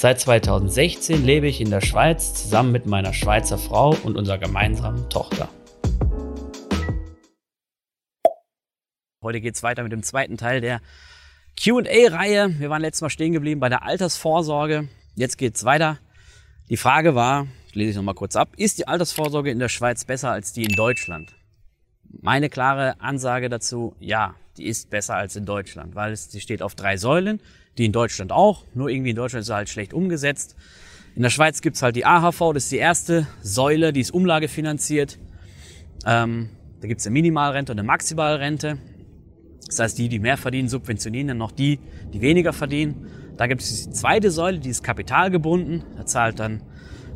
Seit 2016 lebe ich in der Schweiz zusammen mit meiner Schweizer Frau und unserer gemeinsamen Tochter. Heute geht es weiter mit dem zweiten Teil der QA-Reihe. Wir waren letztes Mal stehen geblieben bei der Altersvorsorge. Jetzt geht es weiter. Die Frage war, lese ich nochmal kurz ab, ist die Altersvorsorge in der Schweiz besser als die in Deutschland? Meine klare Ansage dazu, ja, die ist besser als in Deutschland, weil es, sie steht auf drei Säulen, die in Deutschland auch, nur irgendwie in Deutschland ist sie halt schlecht umgesetzt. In der Schweiz gibt's halt die AHV, das ist die erste Säule, die ist umlagefinanziert. Ähm, da gibt's eine Minimalrente und eine Maximalrente. Das heißt, die, die mehr verdienen, subventionieren dann noch die, die weniger verdienen. Da gibt es die zweite Säule, die ist kapitalgebunden. Da zahlt dann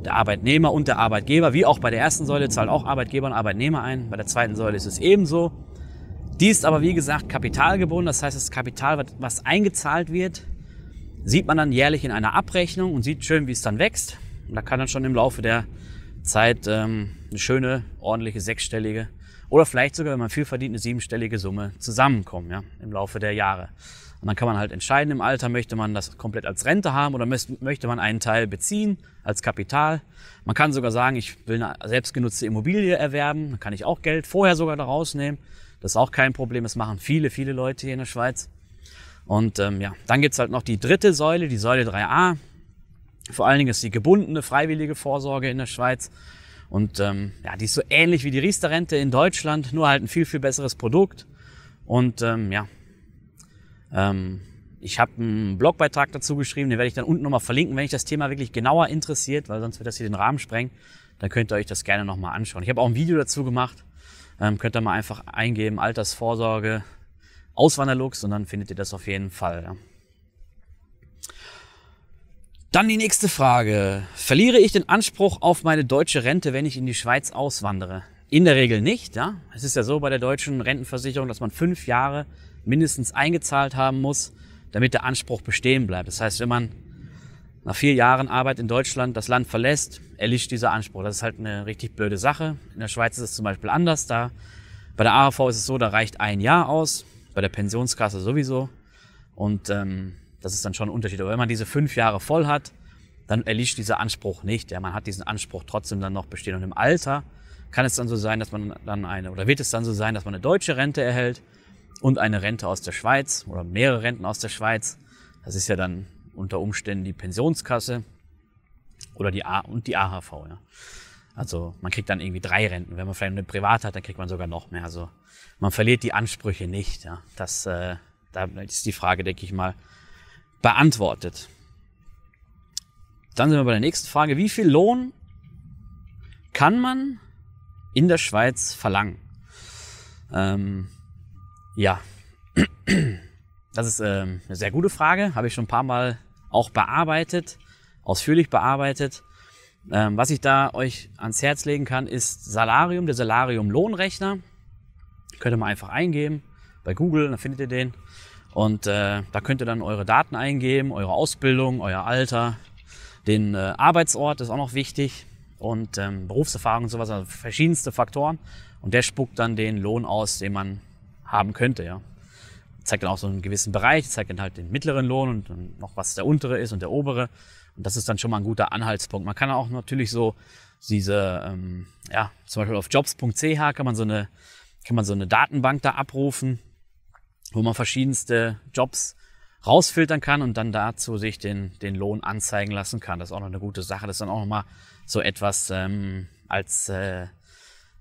der Arbeitnehmer und der Arbeitgeber, wie auch bei der ersten Säule, zahlt auch Arbeitgeber und Arbeitnehmer ein. Bei der zweiten Säule ist es ebenso. Die ist aber, wie gesagt, kapitalgebunden. Das heißt, das Kapital, was eingezahlt wird, sieht man dann jährlich in einer Abrechnung und sieht schön, wie es dann wächst. Und da kann dann schon im Laufe der Zeit ähm, eine schöne, ordentliche sechsstellige oder vielleicht sogar, wenn man viel verdient, eine siebenstellige Summe zusammenkommen ja, im Laufe der Jahre. Und dann kann man halt entscheiden im Alter, möchte man das komplett als Rente haben oder möchte man einen Teil beziehen als Kapital. Man kann sogar sagen, ich will eine selbstgenutzte Immobilie erwerben, dann kann ich auch Geld vorher sogar daraus nehmen. Das ist auch kein Problem, das machen viele, viele Leute hier in der Schweiz. Und ähm, ja, dann gibt's halt noch die dritte Säule, die Säule 3a. Vor allen Dingen ist die gebundene, freiwillige Vorsorge in der Schweiz. Und ähm, ja, die ist so ähnlich wie die Riester-Rente in Deutschland, nur halt ein viel, viel besseres Produkt. Und ähm, ja, ähm, ich habe einen Blogbeitrag dazu geschrieben, den werde ich dann unten nochmal verlinken, wenn euch das Thema wirklich genauer interessiert, weil sonst wird das hier den Rahmen sprengen. Dann könnt ihr euch das gerne nochmal anschauen. Ich habe auch ein Video dazu gemacht. Ähm, könnt ihr mal einfach eingeben, Altersvorsorge, Auswanderlux und dann findet ihr das auf jeden Fall. Dann die nächste Frage. Verliere ich den Anspruch auf meine deutsche Rente, wenn ich in die Schweiz auswandere? In der Regel nicht. Ja? Es ist ja so bei der deutschen Rentenversicherung, dass man fünf Jahre mindestens eingezahlt haben muss, damit der Anspruch bestehen bleibt. Das heißt, wenn man nach vier Jahren Arbeit in Deutschland das Land verlässt, erlischt dieser Anspruch. Das ist halt eine richtig blöde Sache. In der Schweiz ist es zum Beispiel anders. Da bei der AHV ist es so, da reicht ein Jahr aus, bei der Pensionskasse sowieso. Und ähm, das ist dann schon ein Unterschied. Aber wenn man diese fünf Jahre voll hat, dann erlischt dieser Anspruch nicht. Ja, man hat diesen Anspruch trotzdem dann noch bestehen. Und im Alter kann es dann so sein, dass man dann eine, oder wird es dann so sein, dass man eine deutsche Rente erhält und eine Rente aus der Schweiz oder mehrere Renten aus der Schweiz. Das ist ja dann unter Umständen die Pensionskasse oder die A und die AHV. Ja. Also man kriegt dann irgendwie drei Renten. Wenn man vielleicht eine Privat hat, dann kriegt man sogar noch mehr. Also man verliert die Ansprüche nicht. Ja. Das, äh, da ist die Frage, denke ich mal, beantwortet. Dann sind wir bei der nächsten Frage. Wie viel Lohn kann man in der Schweiz verlangen? Ähm, ja, das ist ähm, eine sehr gute Frage. Habe ich schon ein paar Mal auch bearbeitet, ausführlich bearbeitet. Ähm, was ich da euch ans Herz legen kann, ist Salarium, der Salarium-Lohnrechner. Könnt ihr mal einfach eingeben bei Google, dann findet ihr den. Und äh, da könnt ihr dann eure Daten eingeben, eure Ausbildung, euer Alter, den äh, Arbeitsort ist auch noch wichtig und ähm, Berufserfahrung und sowas, also verschiedenste Faktoren. Und der spuckt dann den Lohn aus, den man haben könnte. Ja. Zeigt dann auch so einen gewissen Bereich, zeigt dann halt den mittleren Lohn und noch was der untere ist und der obere. Und das ist dann schon mal ein guter Anhaltspunkt. Man kann auch natürlich so diese, ähm, ja, zum Beispiel auf jobs.ch kann man so eine, kann man so eine Datenbank da abrufen wo man verschiedenste Jobs rausfiltern kann und dann dazu sich den, den Lohn anzeigen lassen kann. Das ist auch noch eine gute Sache. Das ist dann auch nochmal so etwas ähm, als, äh,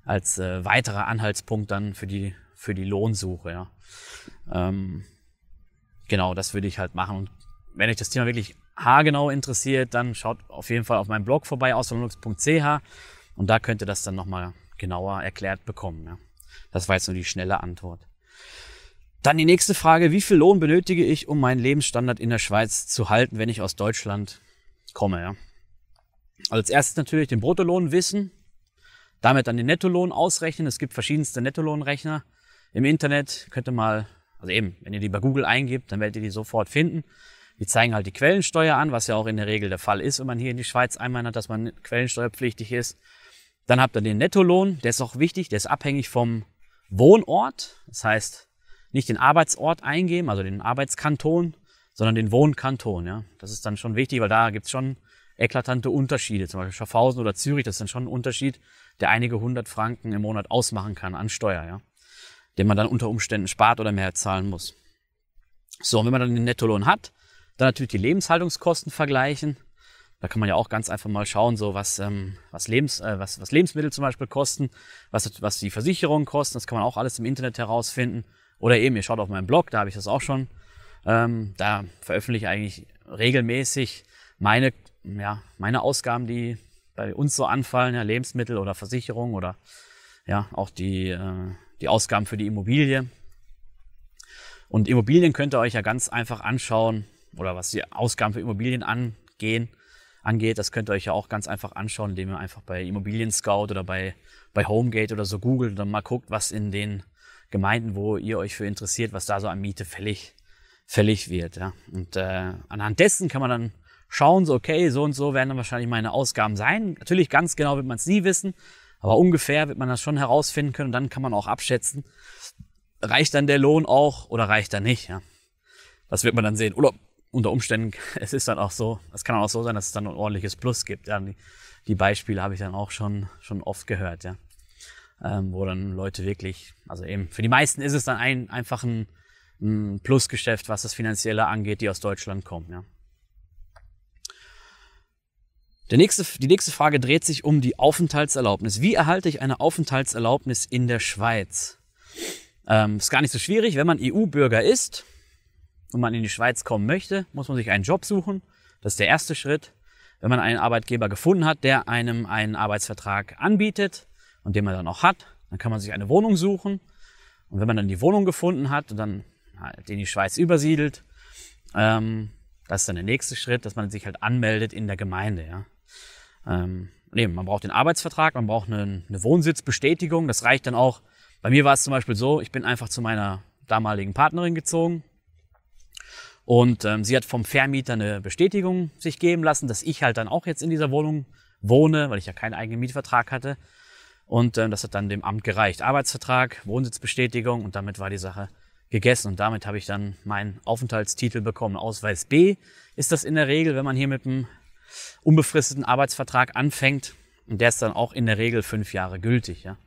als äh, weiterer Anhaltspunkt dann für die, für die Lohnsuche. Ja. Ähm, genau, das würde ich halt machen. Und wenn euch das Thema wirklich haargenau interessiert, dann schaut auf jeden Fall auf meinem Blog vorbei, auswanderungs.ch und da könnt ihr das dann nochmal genauer erklärt bekommen. Ja. Das war jetzt nur die schnelle Antwort. Dann die nächste Frage, wie viel Lohn benötige ich, um meinen Lebensstandard in der Schweiz zu halten, wenn ich aus Deutschland komme? Ja? als erstes natürlich den Bruttolohn wissen, damit dann den Nettolohn ausrechnen. Es gibt verschiedenste Nettolohnrechner im Internet. Könnt ihr mal, also eben, wenn ihr die bei Google eingibt, dann werdet ihr die sofort finden. Die zeigen halt die Quellensteuer an, was ja auch in der Regel der Fall ist, wenn man hier in die Schweiz einwandert, dass man quellensteuerpflichtig ist. Dann habt ihr den Nettolohn, der ist auch wichtig, der ist abhängig vom Wohnort. Das heißt, nicht den Arbeitsort eingeben, also den Arbeitskanton, sondern den Wohnkanton. Ja. Das ist dann schon wichtig, weil da gibt's schon eklatante Unterschiede. Zum Beispiel Schaffhausen oder Zürich, das ist dann schon ein Unterschied, der einige hundert Franken im Monat ausmachen kann an Steuer, ja. den man dann unter Umständen spart oder mehr zahlen muss. So, und wenn man dann den Nettolohn hat, dann natürlich die Lebenshaltungskosten vergleichen. Da kann man ja auch ganz einfach mal schauen, so was, ähm, was, Lebens, äh, was, was Lebensmittel zum Beispiel kosten, was, was die Versicherungen kosten. Das kann man auch alles im Internet herausfinden. Oder eben, ihr schaut auf meinen Blog, da habe ich das auch schon. Ähm, da veröffentliche ich eigentlich regelmäßig meine, ja, meine Ausgaben, die bei uns so anfallen, ja, Lebensmittel oder Versicherung oder ja, auch die, äh, die Ausgaben für die Immobilie. Und Immobilien könnt ihr euch ja ganz einfach anschauen, oder was die Ausgaben für Immobilien angehen, angeht, das könnt ihr euch ja auch ganz einfach anschauen, indem ihr einfach bei Immobilien Scout oder bei, bei Homegate oder so googelt und dann mal guckt, was in den Gemeinden, wo ihr euch für interessiert, was da so an Miete fällig, fällig wird. Ja. Und äh, anhand dessen kann man dann schauen, so okay, so und so werden dann wahrscheinlich meine Ausgaben sein. Natürlich ganz genau wird man es nie wissen, aber ungefähr wird man das schon herausfinden können und dann kann man auch abschätzen, reicht dann der Lohn auch oder reicht er nicht. Ja. Das wird man dann sehen. Oder unter Umständen, es ist dann auch so, es kann auch so sein, dass es dann ein ordentliches Plus gibt. Ja. Die, die Beispiele habe ich dann auch schon, schon oft gehört, ja. Ähm, wo dann Leute wirklich, also eben, für die meisten ist es dann ein, einfach ein, ein Plusgeschäft, was das Finanzielle angeht, die aus Deutschland kommen, ja. Nächste, die nächste Frage dreht sich um die Aufenthaltserlaubnis. Wie erhalte ich eine Aufenthaltserlaubnis in der Schweiz? Ähm, ist gar nicht so schwierig. Wenn man EU-Bürger ist, und man in die Schweiz kommen möchte, muss man sich einen Job suchen. Das ist der erste Schritt. Wenn man einen Arbeitgeber gefunden hat, der einem einen Arbeitsvertrag anbietet und den man dann auch hat, dann kann man sich eine Wohnung suchen. Und wenn man dann die Wohnung gefunden hat und dann halt in die Schweiz übersiedelt, ähm, das ist dann der nächste Schritt, dass man sich halt anmeldet in der Gemeinde. Ja. Ähm, nee, man braucht den Arbeitsvertrag, man braucht eine, eine Wohnsitzbestätigung. Das reicht dann auch. Bei mir war es zum Beispiel so, ich bin einfach zu meiner damaligen Partnerin gezogen, und ähm, sie hat vom Vermieter eine Bestätigung sich geben lassen, dass ich halt dann auch jetzt in dieser Wohnung wohne, weil ich ja keinen eigenen Mietvertrag hatte. Und ähm, das hat dann dem Amt gereicht. Arbeitsvertrag, Wohnsitzbestätigung und damit war die Sache gegessen. Und damit habe ich dann meinen Aufenthaltstitel bekommen. Ausweis B ist das in der Regel, wenn man hier mit einem unbefristeten Arbeitsvertrag anfängt. Und der ist dann auch in der Regel fünf Jahre gültig. Ja.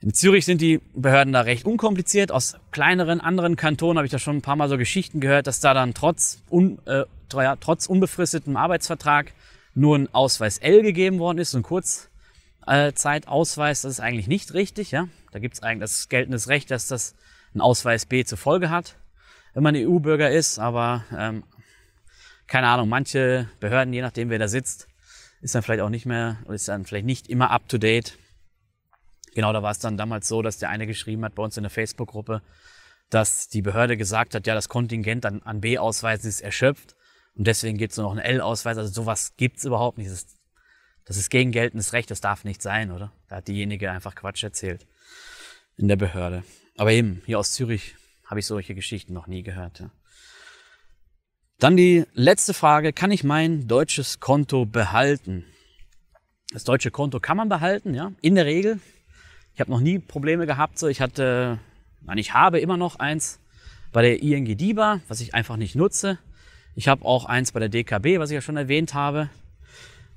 In Zürich sind die Behörden da recht unkompliziert. Aus kleineren anderen Kantonen habe ich da schon ein paar Mal so Geschichten gehört, dass da dann trotz, un, äh, trotz unbefristetem Arbeitsvertrag nur ein Ausweis L gegeben worden ist, so ein Kurzzeitausweis. Das ist eigentlich nicht richtig. Ja? Da gibt es eigentlich das geltendes Recht, dass das ein Ausweis B zur Folge hat, wenn man EU-Bürger ist. Aber ähm, keine Ahnung, manche Behörden, je nachdem wer da sitzt, ist dann vielleicht auch nicht mehr, ist dann vielleicht nicht immer up to date Genau, da war es dann damals so, dass der eine geschrieben hat bei uns in der Facebook-Gruppe, dass die Behörde gesagt hat, ja, das Kontingent an, an B-Ausweisen ist erschöpft und deswegen gibt es nur noch einen L-Ausweis. Also sowas gibt's überhaupt nicht. Das ist, das ist gegen geltendes Recht, das darf nicht sein, oder? Da hat diejenige einfach Quatsch erzählt in der Behörde. Aber eben, hier aus Zürich habe ich solche Geschichten noch nie gehört. Ja. Dann die letzte Frage, kann ich mein deutsches Konto behalten? Das deutsche Konto kann man behalten, ja, in der Regel. Ich habe noch nie Probleme gehabt. So. Ich hatte, nein, ich habe immer noch eins bei der ING DIBA, was ich einfach nicht nutze. Ich habe auch eins bei der DKB, was ich ja schon erwähnt habe.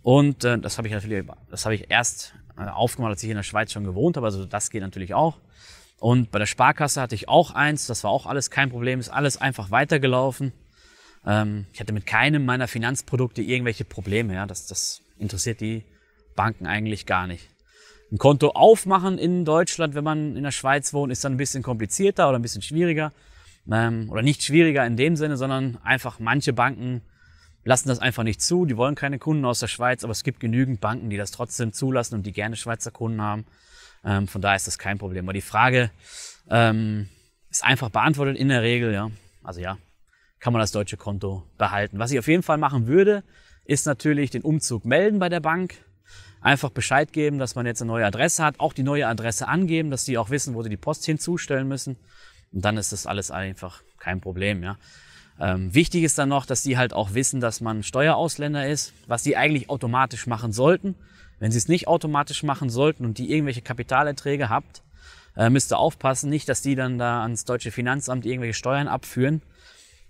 Und äh, das habe ich natürlich, das habe ich erst äh, aufgemacht, als ich in der Schweiz schon gewohnt habe. Also das geht natürlich auch. Und bei der Sparkasse hatte ich auch eins. Das war auch alles kein Problem. Ist alles einfach weitergelaufen. Ähm, ich hatte mit keinem meiner Finanzprodukte irgendwelche Probleme. Ja, das, das interessiert die Banken eigentlich gar nicht. Ein Konto aufmachen in Deutschland, wenn man in der Schweiz wohnt, ist dann ein bisschen komplizierter oder ein bisschen schwieriger. Ähm, oder nicht schwieriger in dem Sinne, sondern einfach manche Banken lassen das einfach nicht zu. Die wollen keine Kunden aus der Schweiz, aber es gibt genügend Banken, die das trotzdem zulassen und die gerne Schweizer Kunden haben. Ähm, von daher ist das kein Problem. Aber die Frage ähm, ist einfach beantwortet in der Regel, ja. Also ja, kann man das deutsche Konto behalten. Was ich auf jeden Fall machen würde, ist natürlich den Umzug melden bei der Bank. Einfach Bescheid geben, dass man jetzt eine neue Adresse hat. Auch die neue Adresse angeben, dass die auch wissen, wo sie die Post hinzustellen müssen. Und dann ist das alles einfach kein Problem, ja. Ähm, wichtig ist dann noch, dass die halt auch wissen, dass man Steuerausländer ist, was sie eigentlich automatisch machen sollten. Wenn sie es nicht automatisch machen sollten und die irgendwelche Kapitalerträge habt, äh, müsst ihr aufpassen, nicht, dass die dann da ans deutsche Finanzamt irgendwelche Steuern abführen.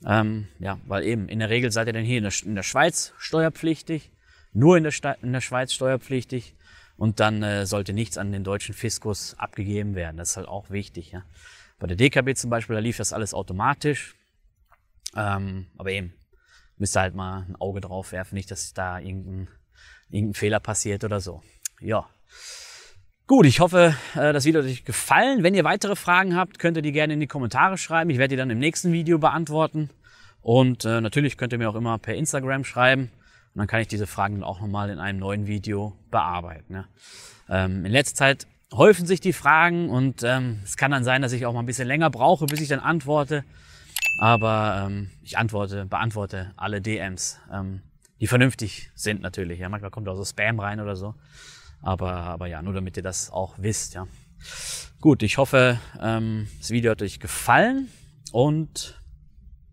Ähm, ja, weil eben in der Regel seid ihr dann hier in der, in der Schweiz steuerpflichtig, nur in der, Sta in der Schweiz steuerpflichtig und dann äh, sollte nichts an den deutschen Fiskus abgegeben werden. Das ist halt auch wichtig. Ja. Bei der DKB zum Beispiel, da lief das alles automatisch. Ähm, aber eben, müsst ihr halt mal ein Auge drauf werfen, nicht, dass da irgendein, irgendein Fehler passiert oder so. Ja. Gut, ich hoffe, äh, das Video hat euch gefallen. Wenn ihr weitere Fragen habt, könnt ihr die gerne in die Kommentare schreiben. Ich werde die dann im nächsten Video beantworten. Und äh, natürlich könnt ihr mir auch immer per Instagram schreiben. Und dann kann ich diese Fragen dann auch nochmal in einem neuen Video bearbeiten. Ja. Ähm, in letzter Zeit häufen sich die Fragen und ähm, es kann dann sein, dass ich auch mal ein bisschen länger brauche, bis ich dann antworte. Aber ähm, ich antworte, beantworte alle DMs, ähm, die vernünftig sind natürlich. Ja, manchmal kommt auch so Spam rein oder so. Aber, aber ja, nur damit ihr das auch wisst. Ja. Gut, ich hoffe, ähm, das Video hat euch gefallen und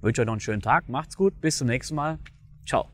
wünsche euch noch einen schönen Tag. Macht's gut, bis zum nächsten Mal. Ciao.